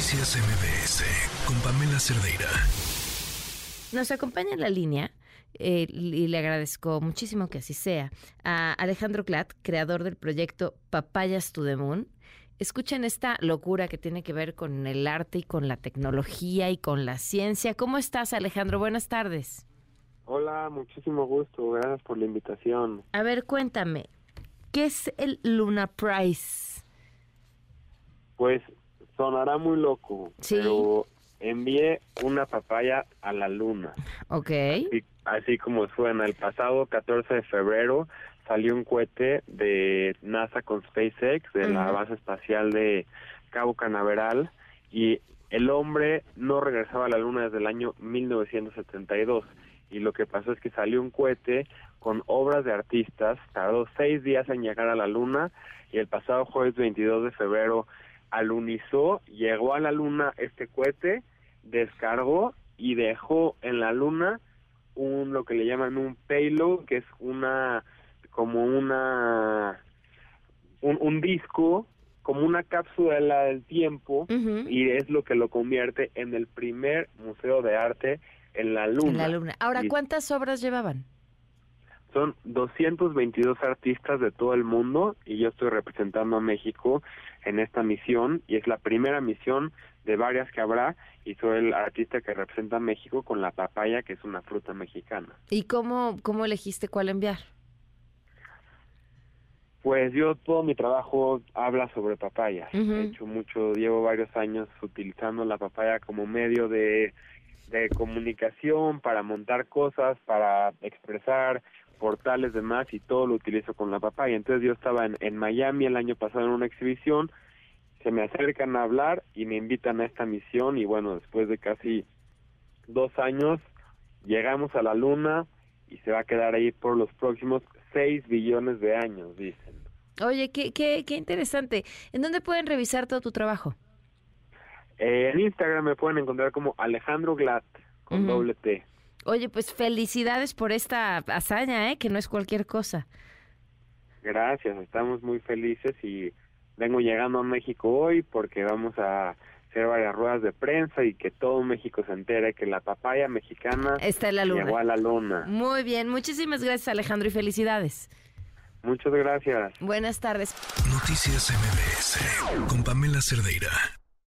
Noticias MBS con Pamela Cerdeira. Nos acompaña en la línea eh, y le agradezco muchísimo que así sea a Alejandro Clat, creador del proyecto Papayas to the Moon. Escuchen esta locura que tiene que ver con el arte y con la tecnología y con la ciencia. ¿Cómo estás, Alejandro? Buenas tardes. Hola, muchísimo gusto. Gracias por la invitación. A ver, cuéntame, ¿qué es el Luna Prize? Pues sonará muy loco, Sí. pero envié una papaya a la luna. Ok. Así, así como suena, el pasado 14 de febrero salió un cohete de NASA con SpaceX de la base espacial de Cabo Canaveral y el hombre no regresaba a la luna desde el año 1972 y lo que pasó es que salió un cohete con obras de artistas, tardó seis días en llegar a la luna y el pasado jueves 22 de febrero alunizó, llegó a la luna este cohete, descargó y dejó en la luna un lo que le llaman un payload, que es una como una un, un disco, como una cápsula del tiempo y es lo que lo convierte en el primer museo de arte en la luna. En la luna. Ahora, ¿cuántas obras llevaban? Son 222 artistas de todo el mundo y yo estoy representando a México en esta misión y es la primera misión de varias que habrá y soy el artista que representa a México con la papaya que es una fruta mexicana. ¿Y cómo, cómo elegiste cuál enviar? Pues yo todo mi trabajo habla sobre papaya. He hecho mucho, llevo varios años utilizando la papaya como medio de, de comunicación para montar cosas, para expresar portales demás y todo lo utilizo con la papaya. Entonces yo estaba en, en Miami el año pasado en una exhibición, se me acercan a hablar y me invitan a esta misión y bueno, después de casi dos años llegamos a la luna y se va a quedar ahí por los próximos 6 billones de años, dicen. Oye, qué, qué, qué interesante. ¿En dónde pueden revisar todo tu trabajo? Eh, en Instagram me pueden encontrar como Alejandro Glatt, con doble T. Oye, pues felicidades por esta hazaña, ¿eh? Que no es cualquier cosa. Gracias, estamos muy felices y vengo llegando a México hoy porque vamos a hacer varias ruedas de prensa y que todo México se entere que la papaya mexicana Está en la luna. llegó a la luna. Muy bien, muchísimas gracias Alejandro y felicidades. Muchas gracias. Buenas tardes. Noticias MBS con Pamela Cerdeira.